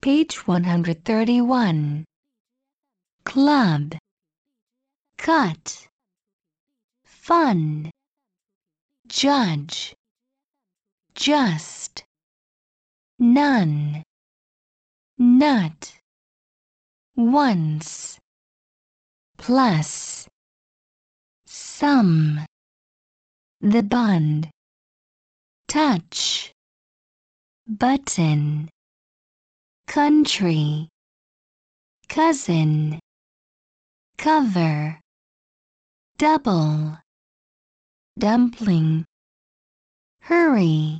Page 131. Club. Cut. Fun. Judge. Just. None. Nut. Once. Plus. Some. The bond. Touch. Button country, cousin, cover, double, dumpling, hurry,